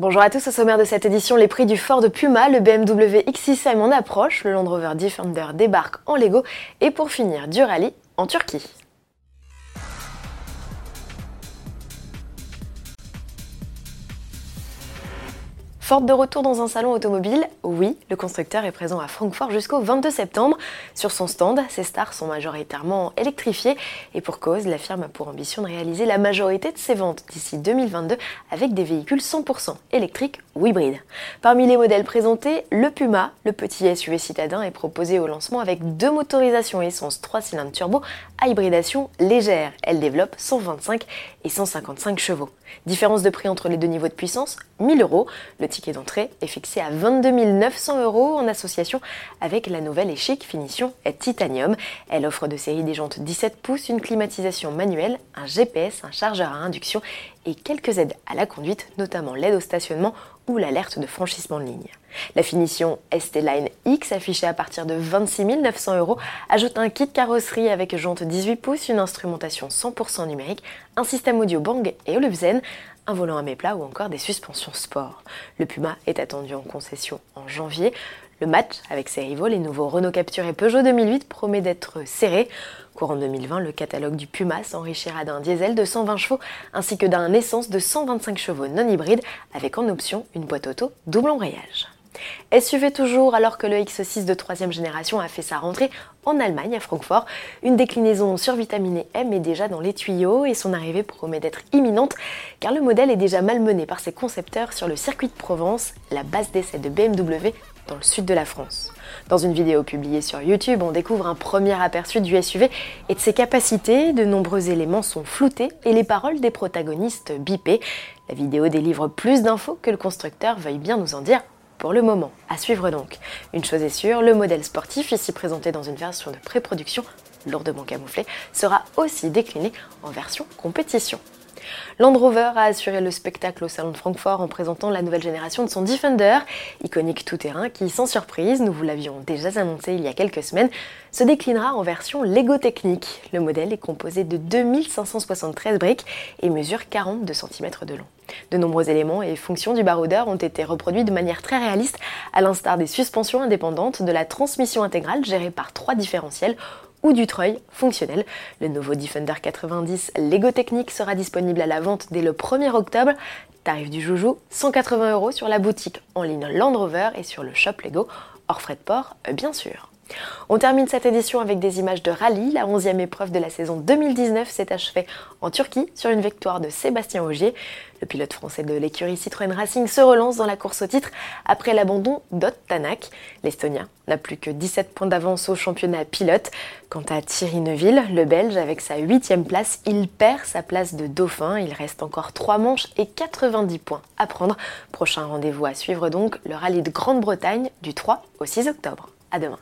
Bonjour à tous, au sommaire de cette édition, les prix du Ford Puma, le BMW X6 M en approche, le Land Rover Defender débarque en Lego et pour finir du rallye en Turquie. Ford de retour dans un salon automobile Oui, le constructeur est présent à Francfort jusqu'au 22 septembre. Sur son stand, ses stars sont majoritairement électrifiées et pour cause, la firme a pour ambition de réaliser la majorité de ses ventes d'ici 2022 avec des véhicules 100% électriques ou hybrides. Parmi les modèles présentés, le Puma, le petit SUV citadin, est proposé au lancement avec deux motorisations essence 3 cylindres turbo à hybridation légère. Elle développe 125 et 155 chevaux. Différence de prix entre les deux niveaux de puissance 1000 euros. D'entrée est fixé à 22 900 euros en association avec la nouvelle et finition Titanium. Elle offre de série des jantes 17 pouces, une climatisation manuelle, un GPS, un chargeur à induction et quelques aides à la conduite, notamment l'aide au stationnement l'alerte de franchissement de ligne. La finition ST Line X, affichée à partir de 26 900 euros, ajoute un kit carrosserie avec jante 18 pouces, une instrumentation 100% numérique, un système audio Bang et Olufsen, un volant à méplat ou encore des suspensions sport. Le Puma est attendu en concession en janvier. Le match avec ses rivaux, les nouveaux Renault Captur et Peugeot 2008, promet d'être serré. Courant 2020, le catalogue du Puma s'enrichira d'un diesel de 120 chevaux ainsi que d'un essence de 125 chevaux non hybride avec en option une boîte auto double embrayage. SUV toujours alors que le X6 de troisième génération a fait sa rentrée en Allemagne à Francfort. Une déclinaison survitaminée M est déjà dans les tuyaux et son arrivée promet d'être imminente car le modèle est déjà malmené par ses concepteurs sur le circuit de Provence, la base d'essai de BMW dans le sud de la France. Dans une vidéo publiée sur YouTube, on découvre un premier aperçu du SUV et de ses capacités. De nombreux éléments sont floutés et les paroles des protagonistes bipées. La vidéo délivre plus d'infos que le constructeur veuille bien nous en dire pour le moment. À suivre donc. Une chose est sûre, le modèle sportif, ici présenté dans une version de pré-production lourdement camouflée, sera aussi décliné en version compétition. Land Rover a assuré le spectacle au Salon de Francfort en présentant la nouvelle génération de son Defender, iconique tout-terrain qui, sans surprise, nous vous l'avions déjà annoncé il y a quelques semaines, se déclinera en version Lego technique. Le modèle est composé de 2573 briques et mesure 42 cm de long. De nombreux éléments et fonctions du baroudeur ont été reproduits de manière très réaliste, à l'instar des suspensions indépendantes, de la transmission intégrale gérée par trois différentiels ou du treuil fonctionnel. Le nouveau Defender 90 Lego Technique sera disponible à la vente dès le 1er octobre. Tarif du joujou, 180 euros sur la boutique en ligne Land Rover et sur le shop Lego, hors frais de port bien sûr. On termine cette édition avec des images de rallye. La 11e épreuve de la saison 2019 s'est achevée en Turquie sur une victoire de Sébastien Augier. Le pilote français de l'écurie Citroën Racing se relance dans la course au titre après l'abandon d'Ott Tanak. L'Estonien n'a plus que 17 points d'avance au championnat pilote. Quant à Thierry Neuville, le Belge, avec sa 8 place, il perd sa place de dauphin. Il reste encore 3 manches et 90 points à prendre. Prochain rendez-vous à suivre donc, le rallye de Grande-Bretagne du 3 au 6 octobre. À demain.